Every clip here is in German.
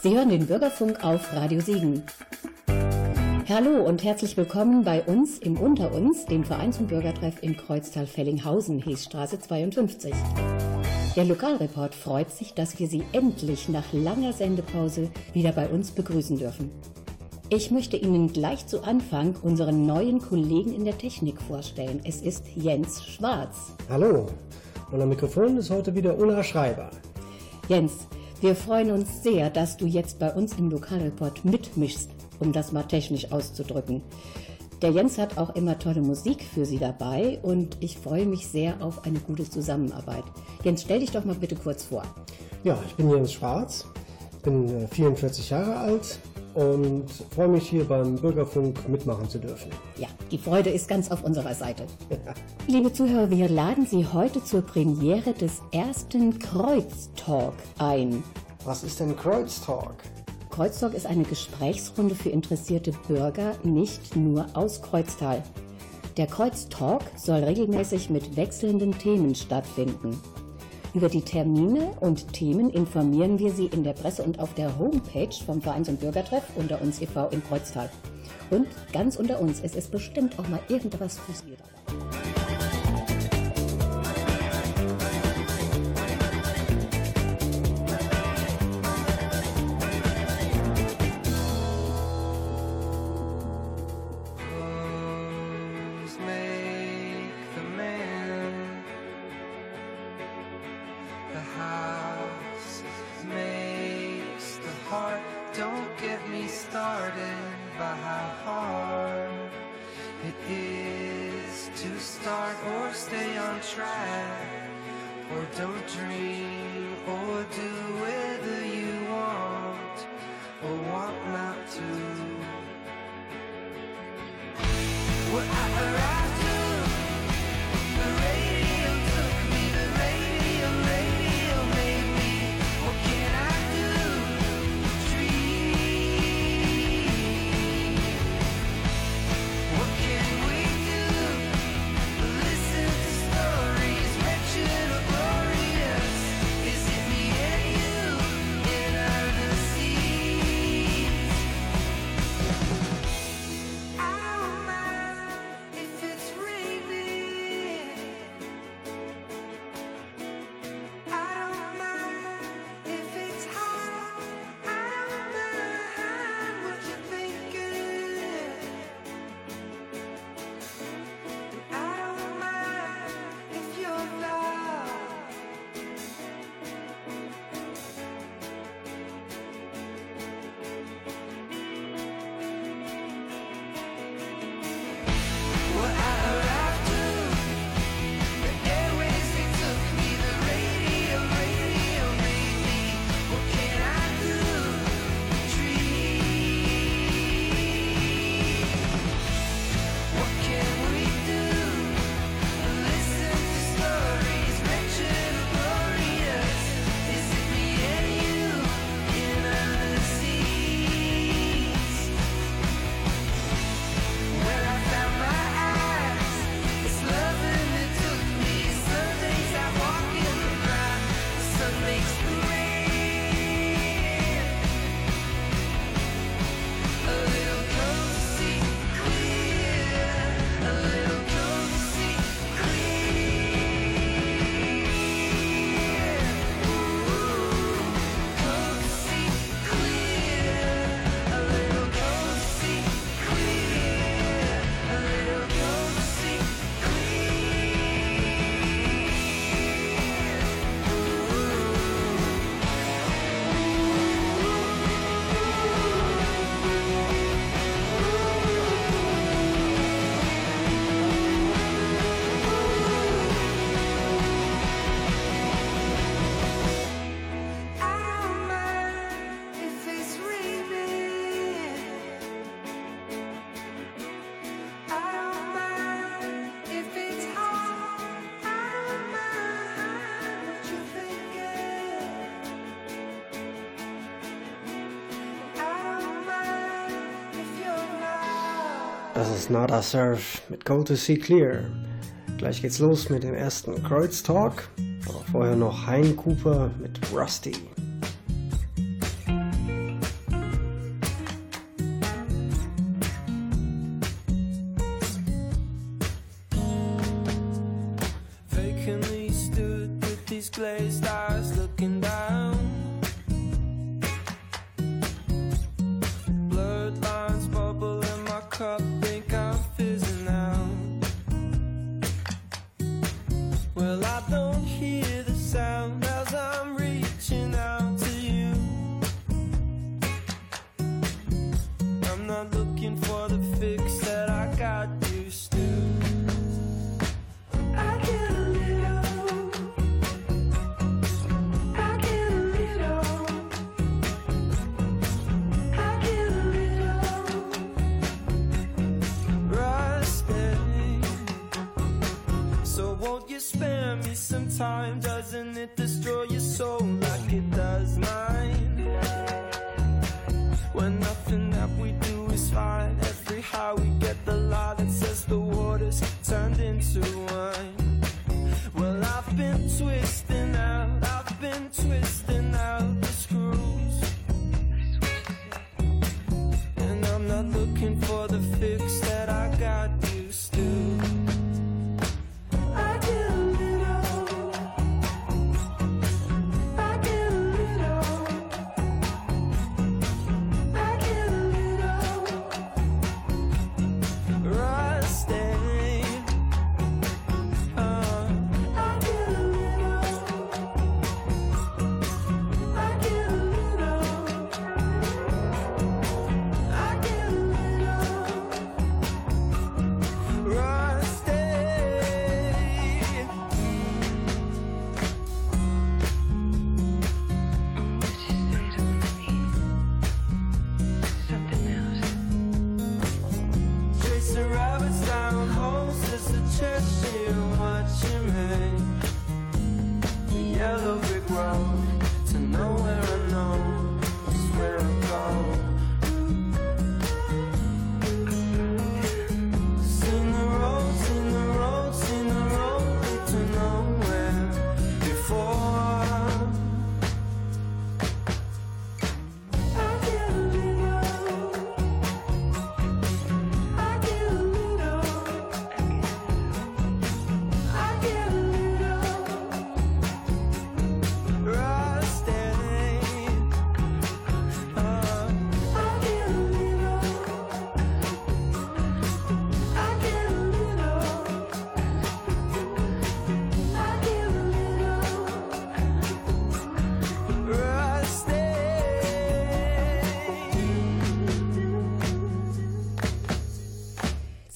Sie hören den Bürgerfunk auf Radio Siegen. Hallo und herzlich willkommen bei uns im Unter uns, dem Vereins- und Bürgertreff in Kreuztal-Fellinghausen, Heesstraße 52. Der Lokalreport freut sich, dass wir Sie endlich nach langer Sendepause wieder bei uns begrüßen dürfen. Ich möchte Ihnen gleich zu Anfang unseren neuen Kollegen in der Technik vorstellen. Es ist Jens Schwarz. Hallo, und am Mikrofon ist heute wieder Ulla Schreiber. Jens, wir freuen uns sehr, dass du jetzt bei uns im Lokalreport mitmischst, um das mal technisch auszudrücken. Der Jens hat auch immer tolle Musik für Sie dabei und ich freue mich sehr auf eine gute Zusammenarbeit. Jens, stell dich doch mal bitte kurz vor. Ja, ich bin Jens Schwarz, bin 44 äh, Jahre alt und freue mich hier beim Bürgerfunk mitmachen zu dürfen. Ja, die Freude ist ganz auf unserer Seite. Liebe Zuhörer, wir laden Sie heute zur Premiere des ersten Kreuztalk ein. Was ist denn Kreuztalk? Kreuztalk ist eine Gesprächsrunde für interessierte Bürger, nicht nur aus Kreuztal. Der Kreuztalk soll regelmäßig mit wechselnden Themen stattfinden. Über die Termine und Themen informieren wir Sie in der Presse und auf der Homepage vom Vereins- und Bürgertreff unter uns e.V. in Kreuztal. Und ganz unter uns, es ist bestimmt auch mal irgendwas für Sie dabei. Das Nada Surf mit Go to See Clear. Gleich geht's los mit dem ersten Kreuz Talk, aber vorher noch Hein Cooper mit Rusty.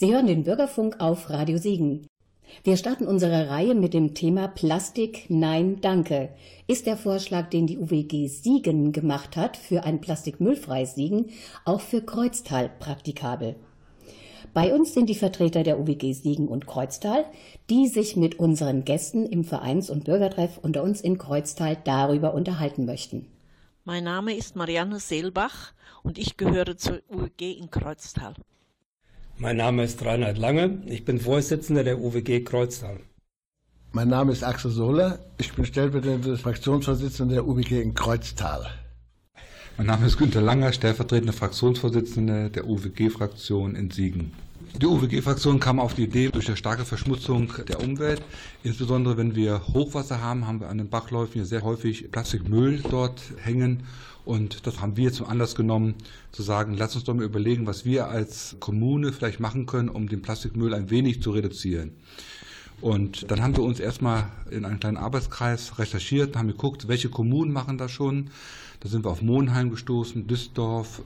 Sie hören den Bürgerfunk auf Radio Siegen. Wir starten unsere Reihe mit dem Thema Plastik Nein Danke. Ist der Vorschlag, den die UWG Siegen gemacht hat, für ein plastikmüllfreies Siegen auch für Kreuztal praktikabel? Bei uns sind die Vertreter der UWG Siegen und Kreuztal, die sich mit unseren Gästen im Vereins- und Bürgertreff unter uns in Kreuztal darüber unterhalten möchten. Mein Name ist Marianne Seelbach und ich gehöre zur UEG in Kreuztal. Mein Name ist Reinhard Lange, ich bin Vorsitzender der UWG Kreuztal. Mein Name ist Axel Sohler, ich bin stellvertretender Fraktionsvorsitzender der UWG in Kreuztal. Mein Name ist Günter Langer, stellvertretender Fraktionsvorsitzender der UWG-Fraktion in Siegen. Die UWG-Fraktion kam auf die Idee durch eine starke Verschmutzung der Umwelt. Insbesondere wenn wir Hochwasser haben, haben wir an den Bachläufen ja sehr häufig Plastikmüll dort hängen. Und das haben wir zum Anlass genommen, zu sagen, lass uns doch mal überlegen, was wir als Kommune vielleicht machen können, um den Plastikmüll ein wenig zu reduzieren. Und dann haben wir uns erstmal in einen kleinen Arbeitskreis recherchiert, haben geguckt, welche Kommunen machen das schon. Da sind wir auf Monheim gestoßen, Düsseldorf.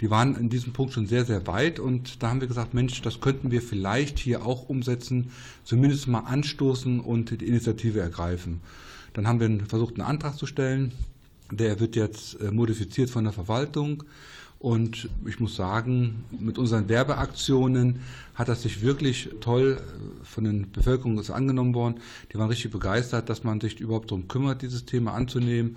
Die waren in diesem Punkt schon sehr, sehr weit und da haben wir gesagt, Mensch, das könnten wir vielleicht hier auch umsetzen, zumindest mal anstoßen und die Initiative ergreifen. Dann haben wir versucht, einen Antrag zu stellen. Der wird jetzt äh, modifiziert von der Verwaltung. Und ich muss sagen, mit unseren Werbeaktionen hat das sich wirklich toll äh, von den Bevölkerung angenommen worden. Die waren richtig begeistert, dass man sich überhaupt darum kümmert, dieses Thema anzunehmen.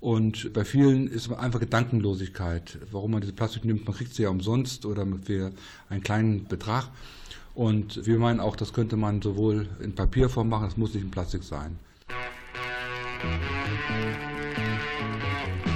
Und bei vielen ist einfach Gedankenlosigkeit, warum man diese Plastik nimmt. Man kriegt sie ja umsonst oder für einen kleinen Betrag. Und wir meinen auch, das könnte man sowohl in Papierform machen, es muss nicht in Plastik sein. Thank you.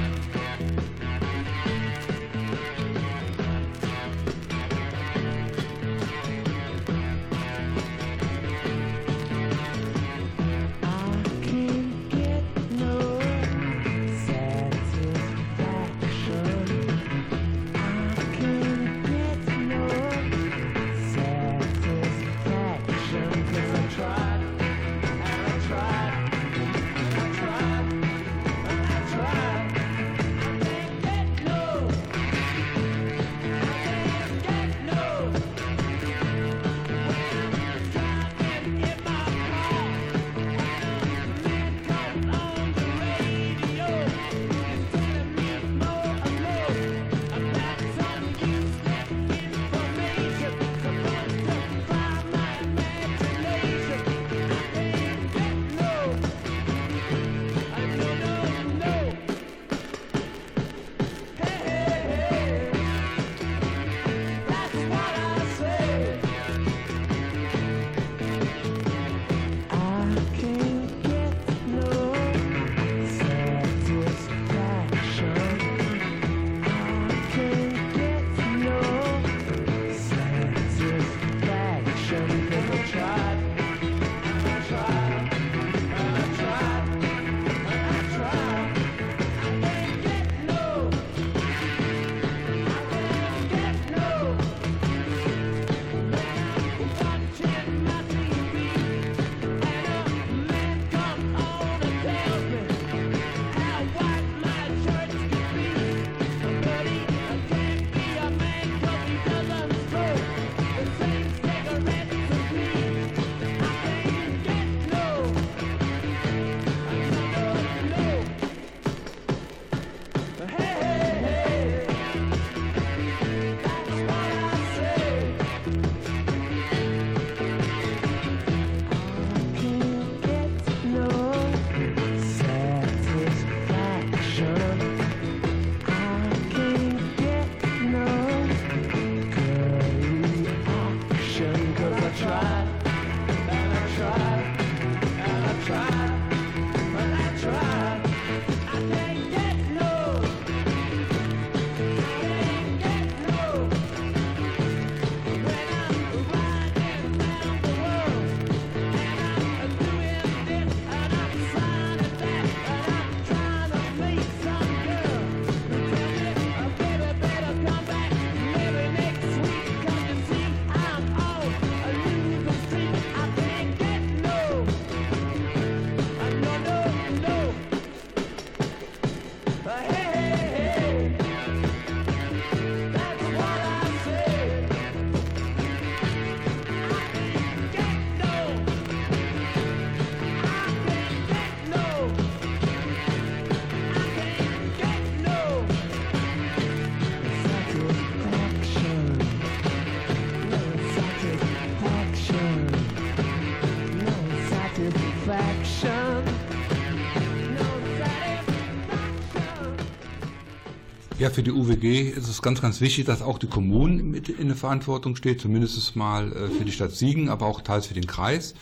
Ja, für die UWG ist es ganz, ganz wichtig, dass auch die Kommunen mit in der Verantwortung steht, zumindest mal äh, für die Stadt Siegen, aber auch teils für den Kreis.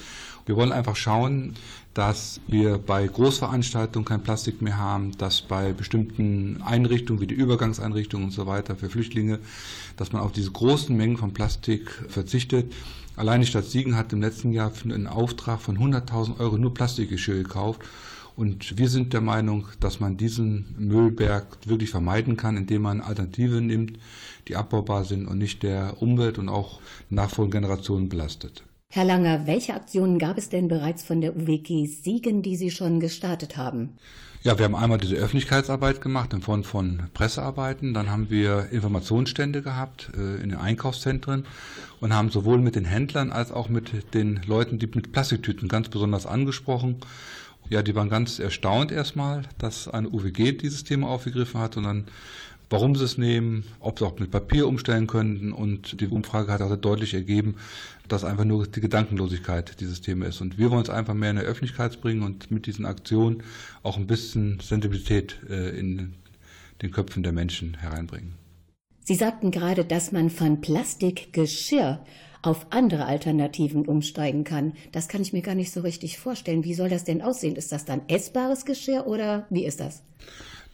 Wir wollen einfach schauen, dass wir bei Großveranstaltungen kein Plastik mehr haben, dass bei bestimmten Einrichtungen wie die Übergangseinrichtungen und so weiter für Flüchtlinge, dass man auf diese großen Mengen von Plastik verzichtet. Allein die Stadt Siegen hat im letzten Jahr einen Auftrag von 100.000 Euro nur Plastikgeschirr gekauft. Und wir sind der Meinung, dass man diesen Müllberg wirklich vermeiden kann, indem man Alternativen nimmt, die abbaubar sind und nicht der Umwelt und auch nachfolgenden Generationen belastet. Herr Langer, welche Aktionen gab es denn bereits von der UWG Siegen, die Sie schon gestartet haben? Ja, wir haben einmal diese Öffentlichkeitsarbeit gemacht in Form von Pressearbeiten. Dann haben wir Informationsstände gehabt äh, in den Einkaufszentren und haben sowohl mit den Händlern als auch mit den Leuten, die mit Plastiktüten ganz besonders angesprochen. Ja, die waren ganz erstaunt erstmal, dass eine UWG dieses Thema aufgegriffen hat und dann warum sie es nehmen, ob sie auch mit Papier umstellen könnten. Und die Umfrage hat auch deutlich ergeben, dass einfach nur die Gedankenlosigkeit dieses Thema ist. Und wir wollen es einfach mehr in der Öffentlichkeit bringen und mit diesen Aktionen auch ein bisschen Sensibilität äh, in den Köpfen der Menschen hereinbringen. Sie sagten gerade, dass man von Plastikgeschirr auf andere Alternativen umsteigen kann. Das kann ich mir gar nicht so richtig vorstellen. Wie soll das denn aussehen? Ist das dann essbares Geschirr oder wie ist das?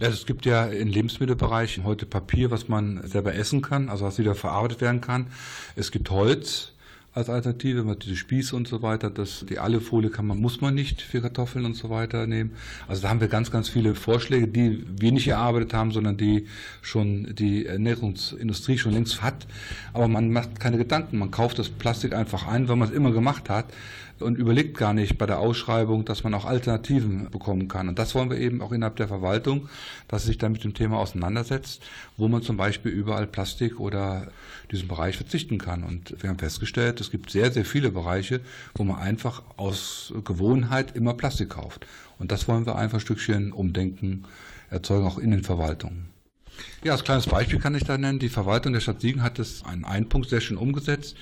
Ja, es gibt ja im Lebensmittelbereich heute Papier, was man selber essen kann, also was wieder verarbeitet werden kann. Es gibt Holz, als Alternative, man diese Spieße und so weiter, das, die Alufolie kann man, muss man nicht für Kartoffeln und so weiter nehmen. Also da haben wir ganz, ganz viele Vorschläge, die wir nicht erarbeitet haben, sondern die schon die Ernährungsindustrie schon längst hat. Aber man macht keine Gedanken, man kauft das Plastik einfach ein, weil man es immer gemacht hat und überlegt gar nicht bei der Ausschreibung, dass man auch Alternativen bekommen kann. Und das wollen wir eben auch innerhalb der Verwaltung, dass sie sich dann mit dem Thema auseinandersetzt, wo man zum Beispiel überall Plastik oder diesen Bereich verzichten kann. Und wir haben festgestellt, es gibt sehr, sehr viele Bereiche, wo man einfach aus Gewohnheit immer Plastik kauft. Und das wollen wir einfach ein Stückchen umdenken, erzeugen, auch in den Verwaltungen. Ja, als kleines Beispiel kann ich da nennen, die Verwaltung der Stadt Siegen hat das einen Einpunkt sehr schön umgesetzt.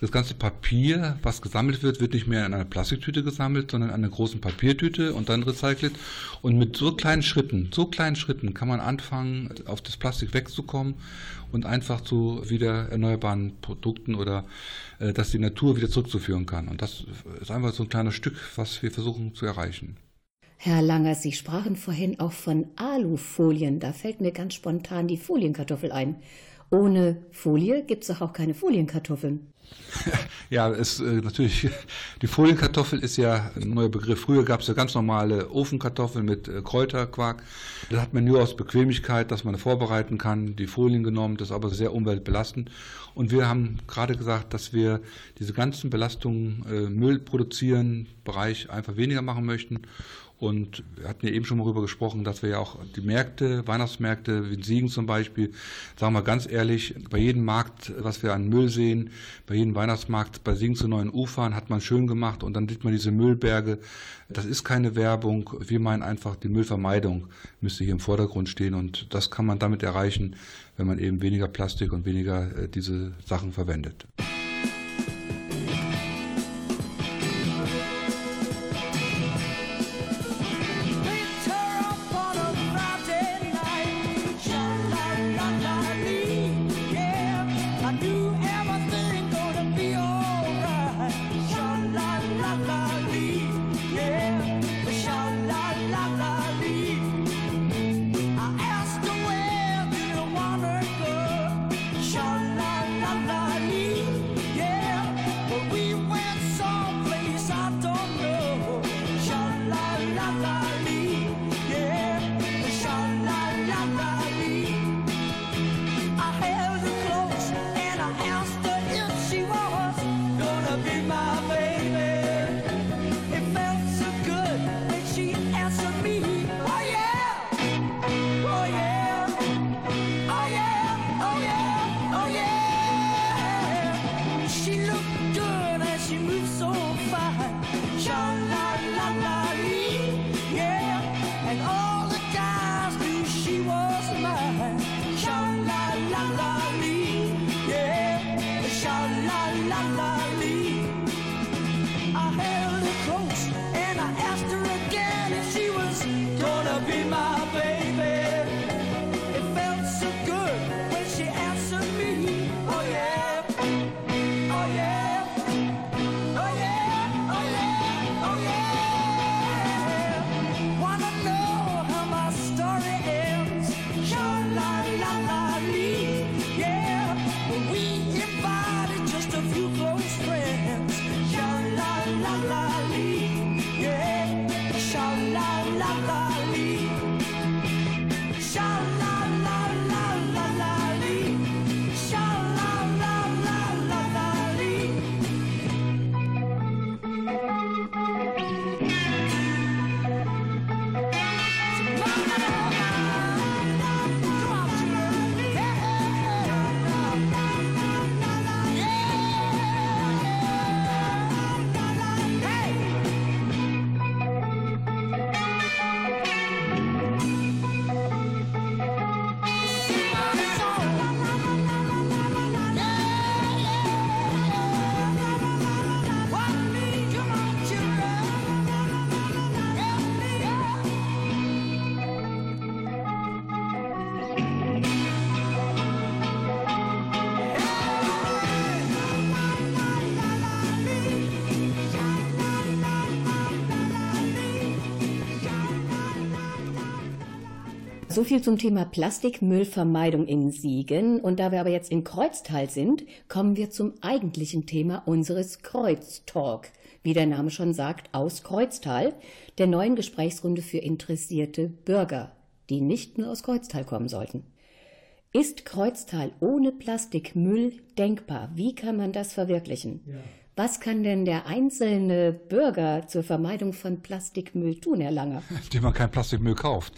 Das ganze Papier, was gesammelt wird, wird nicht mehr in einer Plastiktüte gesammelt, sondern in einer großen Papiertüte und dann recycelt. Und mit so kleinen Schritten, so kleinen Schritten kann man anfangen, auf das Plastik wegzukommen und einfach zu wieder erneuerbaren Produkten oder äh, dass die Natur wieder zurückzuführen kann. Und das ist einfach so ein kleines Stück, was wir versuchen zu erreichen. Herr Langer, Sie sprachen vorhin auch von Alufolien. Da fällt mir ganz spontan die Folienkartoffel ein. Ohne Folie gibt es auch keine Folienkartoffeln. Ja, ist äh, natürlich, die Folienkartoffel ist ja ein neuer Begriff. Früher gab es ja ganz normale Ofenkartoffeln mit äh, Kräuterquark. Das hat man nur aus Bequemlichkeit, dass man vorbereiten kann, die Folien genommen, das ist aber sehr umweltbelastend. Und wir haben gerade gesagt, dass wir diese ganzen Belastungen, äh, Müll produzieren, Bereich einfach weniger machen möchten und wir hatten ja eben schon mal darüber gesprochen, dass wir ja auch die Märkte, Weihnachtsmärkte, wie in Siegen zum Beispiel, sagen wir ganz ehrlich, bei jedem Markt, was wir an Müll sehen, bei jedem Weihnachtsmarkt, bei Siegen zu neuen Ufern, hat man schön gemacht und dann sieht man diese Müllberge. Das ist keine Werbung. Wir meinen einfach, die Müllvermeidung müsste hier im Vordergrund stehen und das kann man damit erreichen, wenn man eben weniger Plastik und weniger äh, diese Sachen verwendet. So viel zum Thema Plastikmüllvermeidung in Siegen. Und da wir aber jetzt in Kreuztal sind, kommen wir zum eigentlichen Thema unseres Kreuztalk. Wie der Name schon sagt, aus Kreuztal, der neuen Gesprächsrunde für interessierte Bürger, die nicht nur aus Kreuztal kommen sollten. Ist Kreuztal ohne Plastikmüll denkbar? Wie kann man das verwirklichen? Ja. Was kann denn der einzelne Bürger zur Vermeidung von Plastikmüll tun, Herr Langer? Indem man kein Plastikmüll kauft.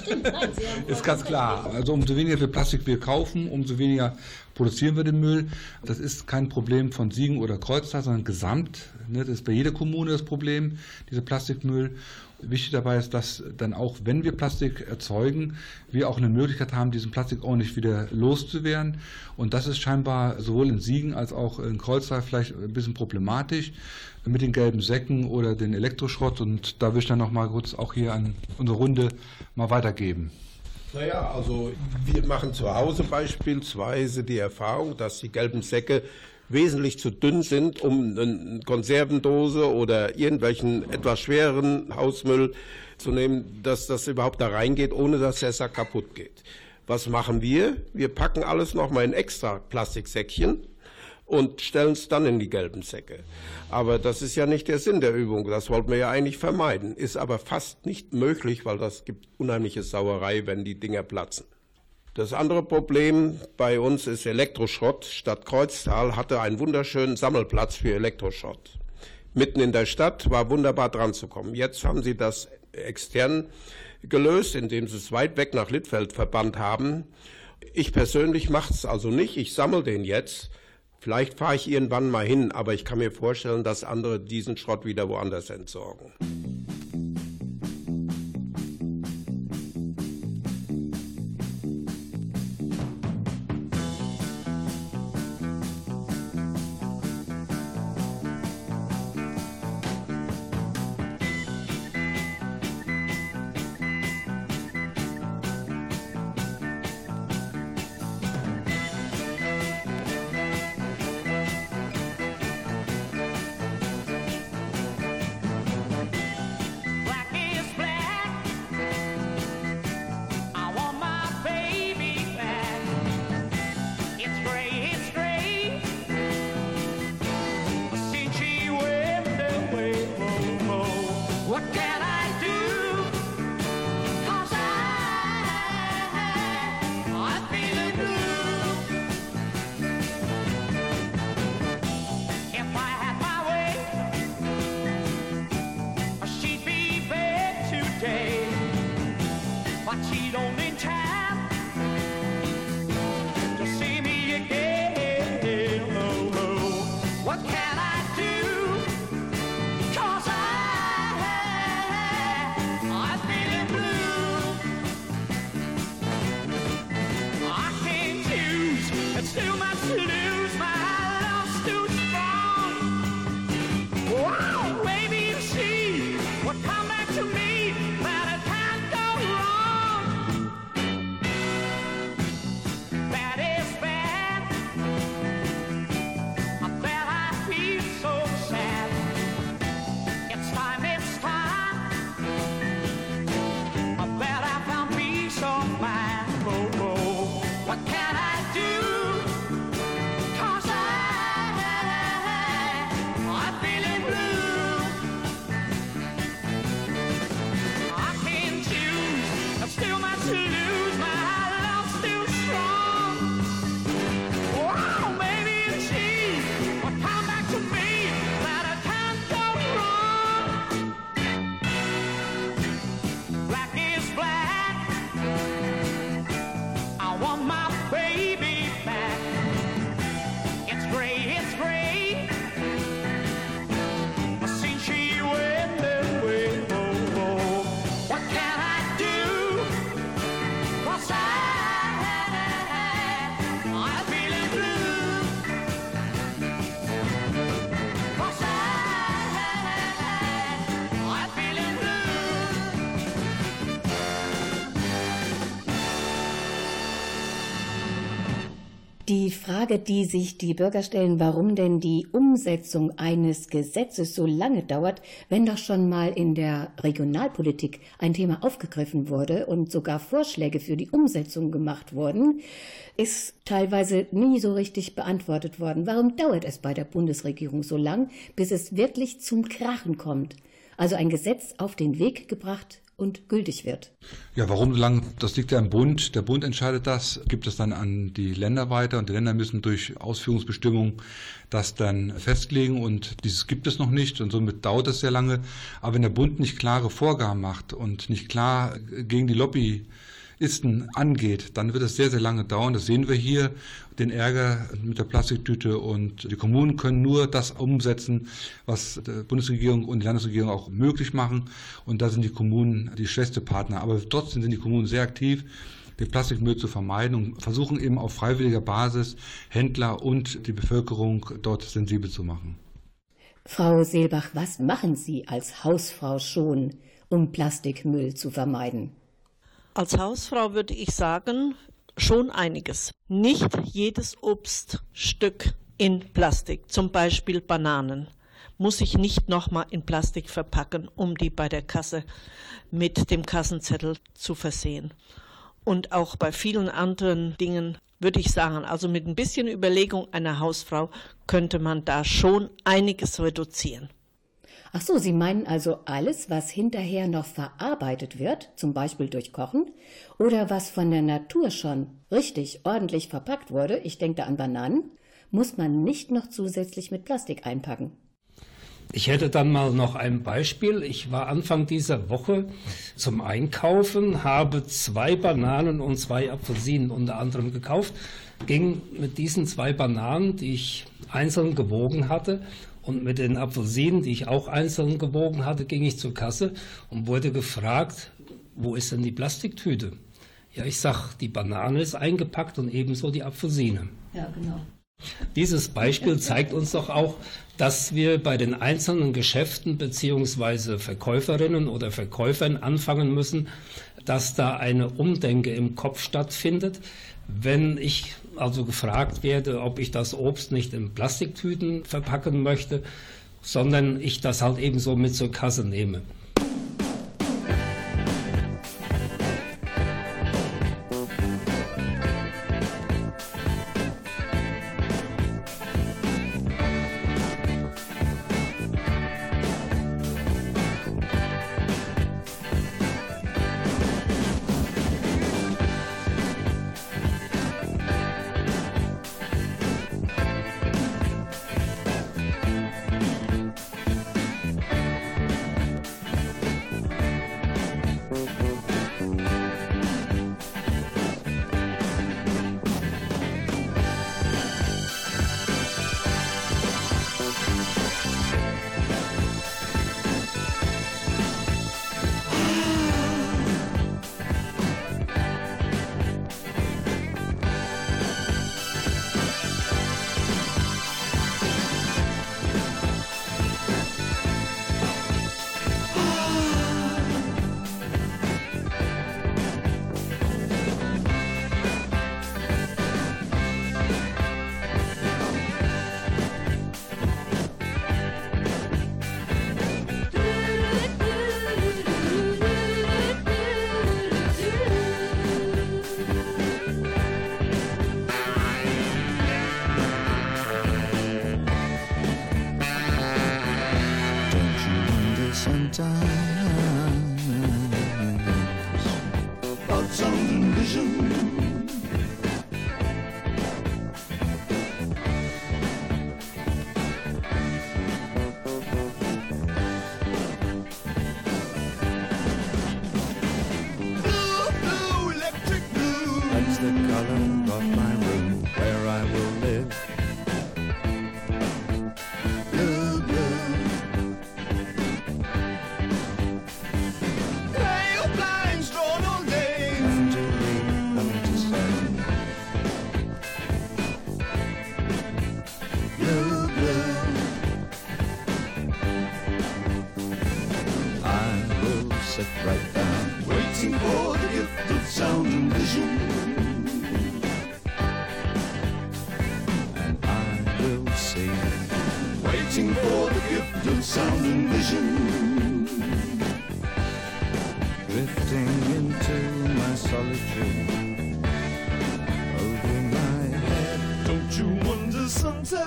Stimmt, nein, Ist ganz klar. Also umso weniger wir Plastikmüll kaufen, umso weniger produzieren wir den Müll. Das ist kein Problem von Siegen oder Kreuztal, sondern gesamt. Ne? Das ist bei jeder Kommune das Problem, dieser Plastikmüll. Wichtig dabei ist, dass dann auch, wenn wir Plastik erzeugen, wir auch eine Möglichkeit haben, diesen Plastik nicht wieder loszuwerden. Und das ist scheinbar sowohl in Siegen als auch in Kreuztal vielleicht ein bisschen problematisch mit den gelben Säcken oder den Elektroschrott. Und da will ich dann noch mal kurz auch hier an unsere Runde mal weitergeben. Naja, also wir machen zu Hause beispielsweise die Erfahrung, dass die gelben Säcke wesentlich zu dünn sind, um eine Konservendose oder irgendwelchen etwas schwereren Hausmüll zu nehmen, dass das überhaupt da reingeht, ohne dass der Sack kaputt geht. Was machen wir? Wir packen alles nochmal in extra Plastiksäckchen und stellen es dann in die gelben Säcke. Aber das ist ja nicht der Sinn der Übung. Das wollten wir ja eigentlich vermeiden. Ist aber fast nicht möglich, weil das gibt unheimliche Sauerei, wenn die Dinger platzen. Das andere Problem bei uns ist Elektroschrott. Stadt Kreuztal hatte einen wunderschönen Sammelplatz für Elektroschrott. Mitten in der Stadt war wunderbar dran zu kommen. Jetzt haben sie das extern gelöst, indem sie es weit weg nach Littfeld verbannt haben. Ich persönlich mache es also nicht. Ich sammle den jetzt. Vielleicht fahre ich irgendwann mal hin, aber ich kann mir vorstellen, dass andere diesen Schrott wieder woanders entsorgen. Die Frage, die sich die Bürger stellen, warum denn die Umsetzung eines Gesetzes so lange dauert, wenn doch schon mal in der Regionalpolitik ein Thema aufgegriffen wurde und sogar Vorschläge für die Umsetzung gemacht wurden, ist teilweise nie so richtig beantwortet worden. Warum dauert es bei der Bundesregierung so lang, bis es wirklich zum Krachen kommt? Also ein Gesetz auf den Weg gebracht und gültig wird. Ja, warum so lange? Das liegt ja im Bund. Der Bund entscheidet das, gibt es dann an die Länder weiter und die Länder müssen durch Ausführungsbestimmungen das dann festlegen und dieses gibt es noch nicht und somit dauert es sehr lange. Aber wenn der Bund nicht klare Vorgaben macht und nicht klar gegen die Lobby Isten angeht, dann wird es sehr, sehr lange dauern. Das sehen wir hier, den Ärger mit der Plastiktüte. Und die Kommunen können nur das umsetzen, was die Bundesregierung und die Landesregierung auch möglich machen. Und da sind die Kommunen die schwächste Partner. Aber trotzdem sind die Kommunen sehr aktiv den Plastikmüll zu vermeiden und versuchen eben auf freiwilliger Basis Händler und die Bevölkerung dort sensibel zu machen. Frau Seelbach, was machen Sie als Hausfrau schon, um Plastikmüll zu vermeiden? Als Hausfrau würde ich sagen, schon einiges. Nicht jedes Obststück in Plastik, zum Beispiel Bananen, muss ich nicht nochmal in Plastik verpacken, um die bei der Kasse mit dem Kassenzettel zu versehen. Und auch bei vielen anderen Dingen würde ich sagen, also mit ein bisschen Überlegung einer Hausfrau könnte man da schon einiges reduzieren. Ach so, Sie meinen also alles, was hinterher noch verarbeitet wird, zum Beispiel durch Kochen, oder was von der Natur schon richtig ordentlich verpackt wurde, ich denke da an Bananen, muss man nicht noch zusätzlich mit Plastik einpacken. Ich hätte dann mal noch ein Beispiel. Ich war Anfang dieser Woche zum Einkaufen, habe zwei Bananen und zwei Apfelsinen unter anderem gekauft, ging mit diesen zwei Bananen, die ich einzeln gewogen hatte, und mit den Apfelsinen, die ich auch einzeln gewogen hatte, ging ich zur Kasse und wurde gefragt, wo ist denn die Plastiktüte? Ja, ich sag, die Banane ist eingepackt und ebenso die Apfelsine. Ja, genau. Dieses Beispiel zeigt uns doch auch, dass wir bei den einzelnen Geschäften beziehungsweise Verkäuferinnen oder Verkäufern anfangen müssen, dass da eine Umdenke im Kopf stattfindet. Wenn ich also gefragt werde, ob ich das Obst nicht in Plastiktüten verpacken möchte, sondern ich das halt ebenso mit zur Kasse nehme. Waiting for the gift of sound and vision. Drifting into my solitude. Over my head. Don't you wonder sometimes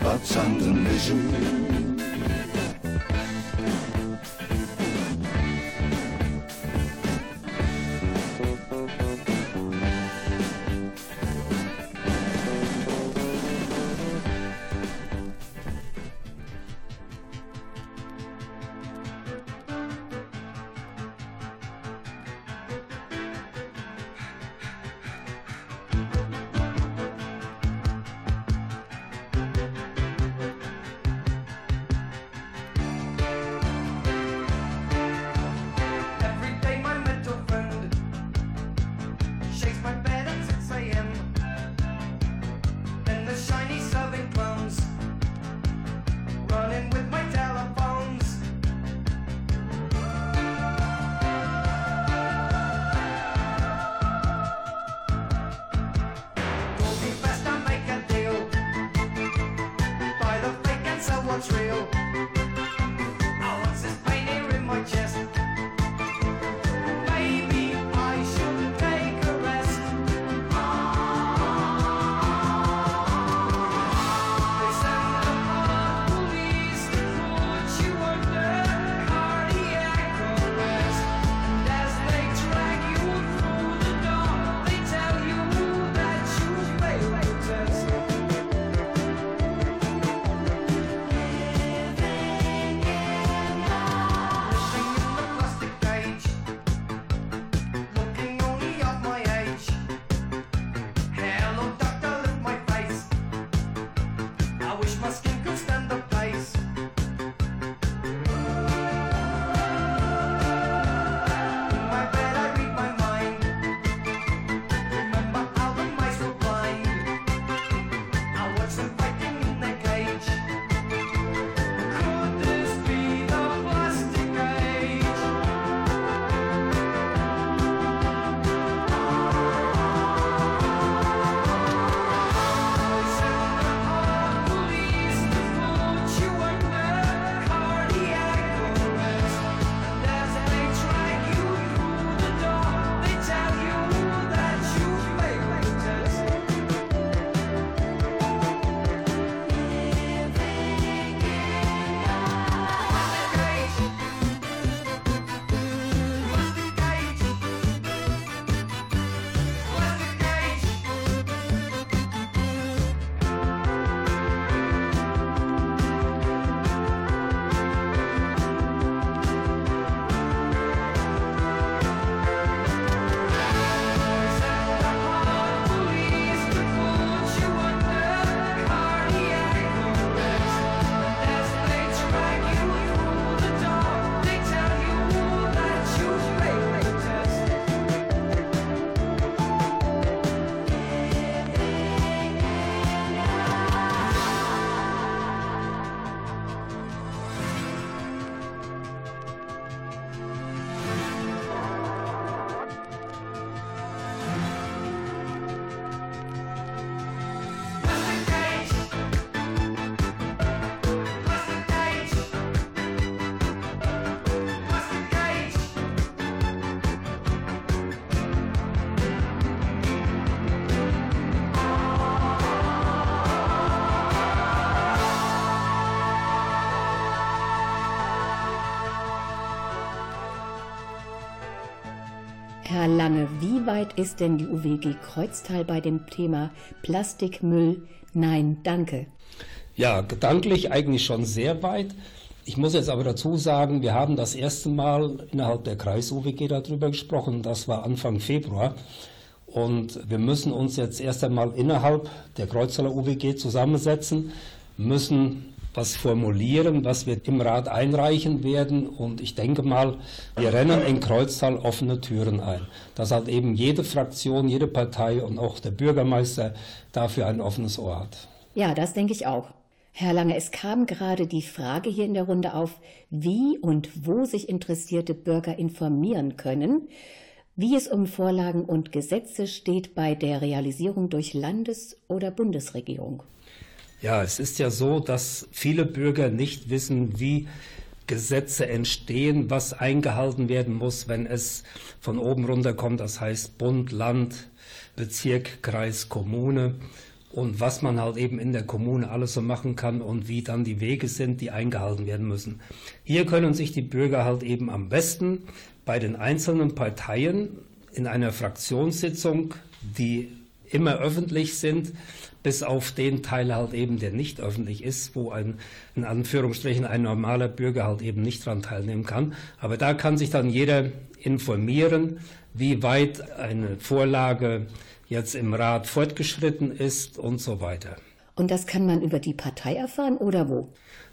about sound and vision? Lange, wie weit ist denn die UWG Kreuztal bei dem Thema Plastikmüll? Nein, danke. Ja, gedanklich eigentlich schon sehr weit. Ich muss jetzt aber dazu sagen, wir haben das erste Mal innerhalb der Kreis-UWG darüber gesprochen. Das war Anfang Februar. Und wir müssen uns jetzt erst einmal innerhalb der Kreuztaler UWG zusammensetzen, müssen was formulieren, was wir im Rat einreichen werden. Und ich denke mal, wir rennen in Kreuztal offene Türen ein. Dass halt eben jede Fraktion, jede Partei und auch der Bürgermeister dafür ein offenes Ohr hat. Ja, das denke ich auch. Herr Lange, es kam gerade die Frage hier in der Runde auf, wie und wo sich interessierte Bürger informieren können, wie es um Vorlagen und Gesetze steht bei der Realisierung durch Landes- oder Bundesregierung. Ja, es ist ja so, dass viele Bürger nicht wissen, wie Gesetze entstehen, was eingehalten werden muss, wenn es von oben runter kommt, das heißt Bund, Land, Bezirk, Kreis, Kommune und was man halt eben in der Kommune alles so machen kann und wie dann die Wege sind, die eingehalten werden müssen. Hier können sich die Bürger halt eben am besten bei den einzelnen Parteien in einer Fraktionssitzung, die immer öffentlich sind, bis auf den Teil halt eben, der nicht öffentlich ist, wo ein, in Anführungsstrichen, ein normaler Bürger halt eben nicht daran teilnehmen kann. Aber da kann sich dann jeder informieren, wie weit eine Vorlage jetzt im Rat fortgeschritten ist und so weiter. Und das kann man über die Partei erfahren oder wo?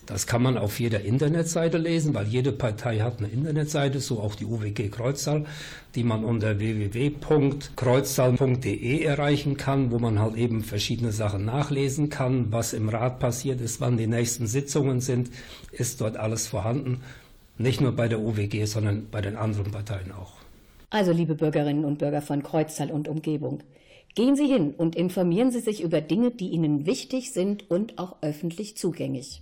Das kann man auf jeder Internetseite lesen, weil jede Partei hat eine Internetseite, so auch die UWG Kreuztal, die man unter www.kreuztal.de erreichen kann, wo man halt eben verschiedene Sachen nachlesen kann, was im Rat passiert ist, wann die nächsten Sitzungen sind, ist dort alles vorhanden. Nicht nur bei der UWG, sondern bei den anderen Parteien auch. Also, liebe Bürgerinnen und Bürger von Kreuztal und Umgebung, gehen Sie hin und informieren Sie sich über Dinge, die Ihnen wichtig sind und auch öffentlich zugänglich.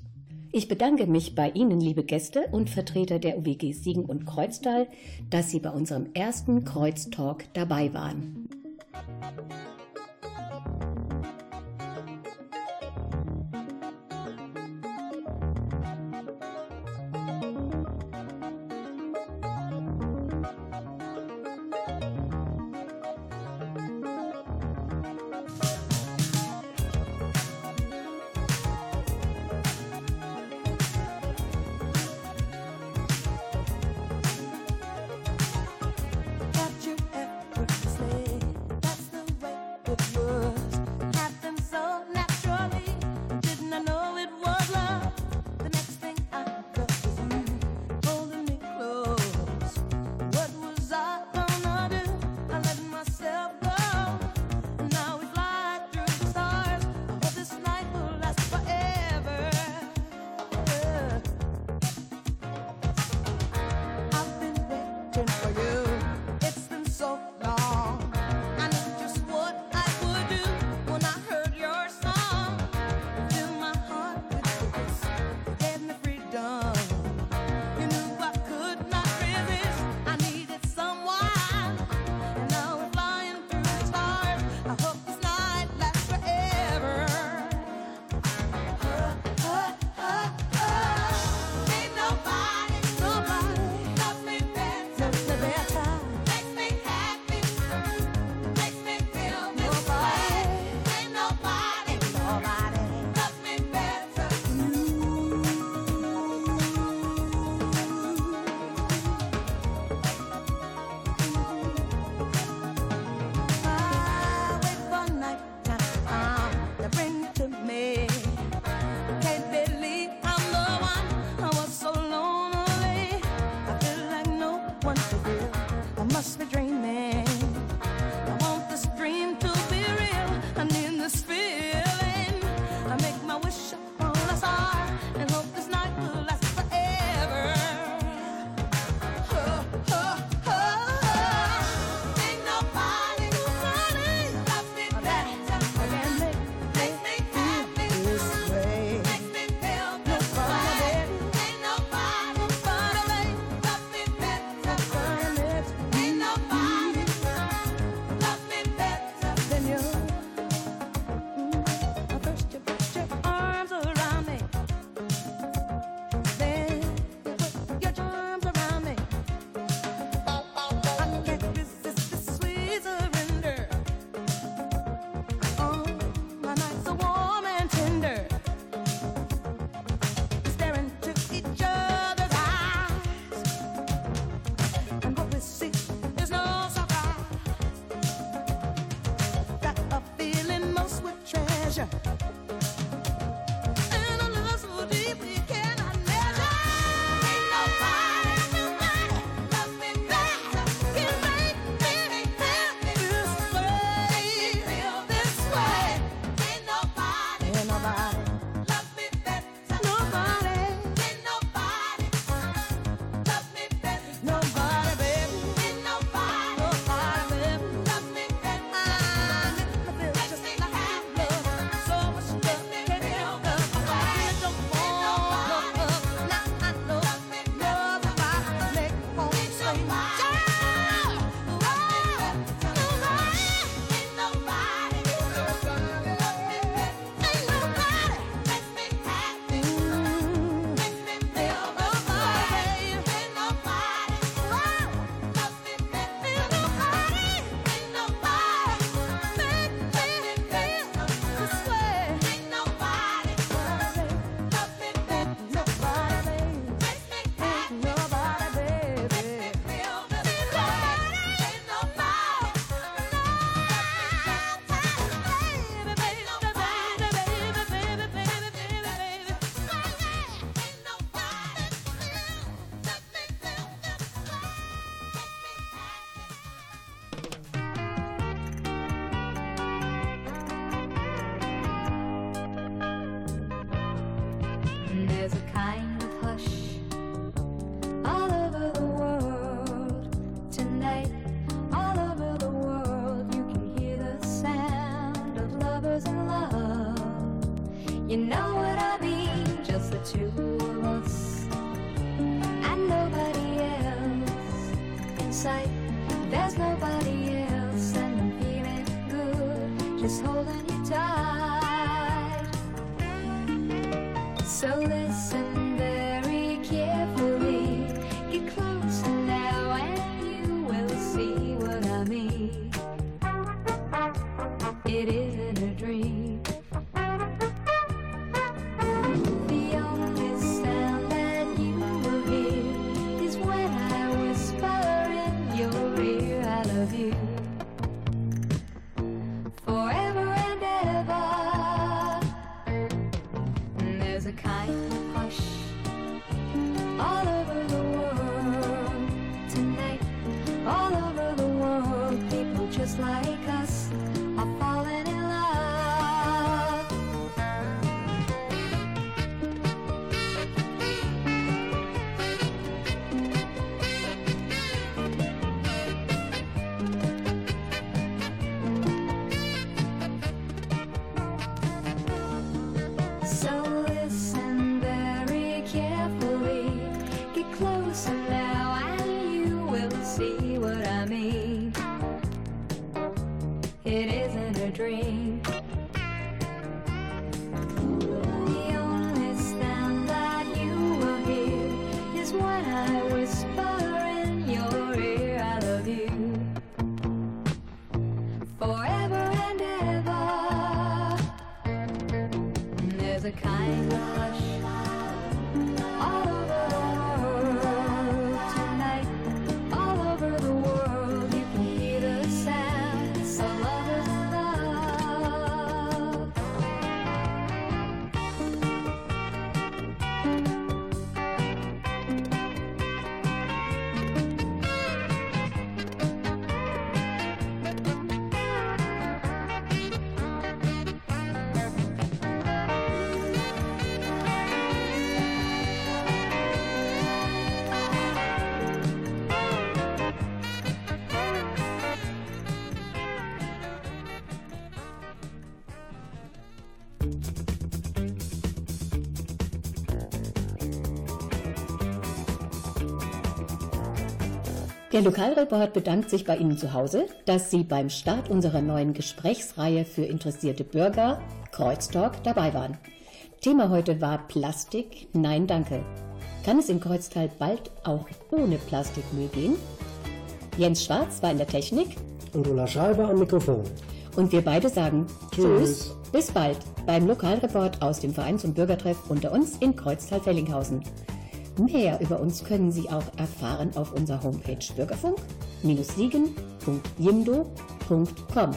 Ich bedanke mich bei Ihnen, liebe Gäste und Vertreter der UWG Siegen und Kreuztal, dass Sie bei unserem ersten Kreuztalk dabei waren. Der Lokalreport bedankt sich bei Ihnen zu Hause, dass Sie beim Start unserer neuen Gesprächsreihe für interessierte Bürger Kreuztalk dabei waren. Thema heute war Plastik. Nein, danke. Kann es in Kreuztal bald auch ohne Plastikmüll gehen? Jens Schwarz war in der Technik Und Ulla Schreiber am Mikrofon. und wir beide sagen Tschüss. Tschüss. Bis bald beim Lokalreport aus dem Vereins- und Bürgertreff unter uns in Kreuztal-Fellinghausen. Mehr über uns können Sie auch erfahren auf unserer Homepage bürgerfunk-siegen.jimdo.com.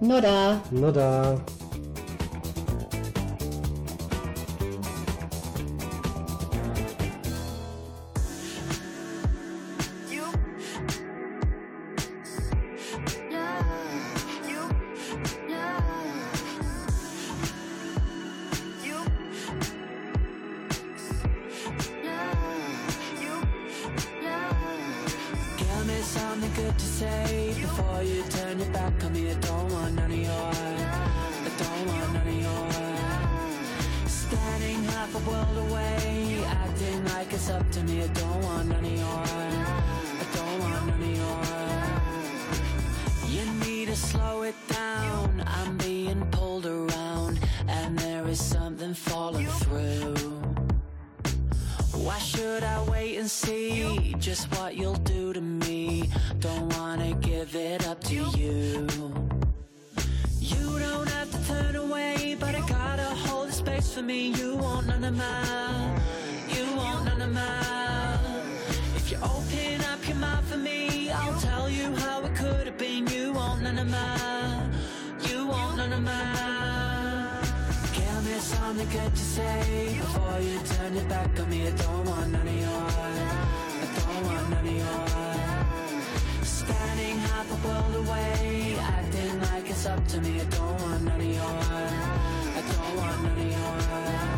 Noda! Noda. Me. I don't want none of your. I don't want none of your. Standing half a world away, acting like it's up to me. I don't want none of your. I don't want none of your. You need to slow it down. I'm being pulled around, and there is something falling through. Why should I wait and see just what you'll do to me? Don't wanna give it up to you. You don't have to turn away, but I gotta hold the space for me. You want none of mine. You want none of mine. If you open up your mind for me, I'll tell you how it could have been. You want none of mine. You want none of mine. Give me something good to say before you turn your back on me. I don't want none of your. I don't want none of your. Standing half a world away, acting like it's up to me. I don't want none of your. I don't want none of your.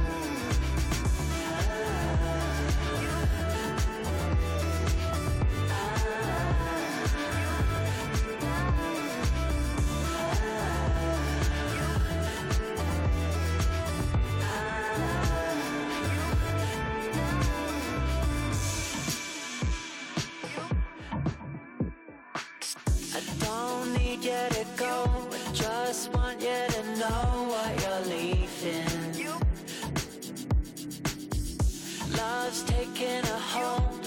Get it go. Just want you to know what you're leaving. Love's taking a hold.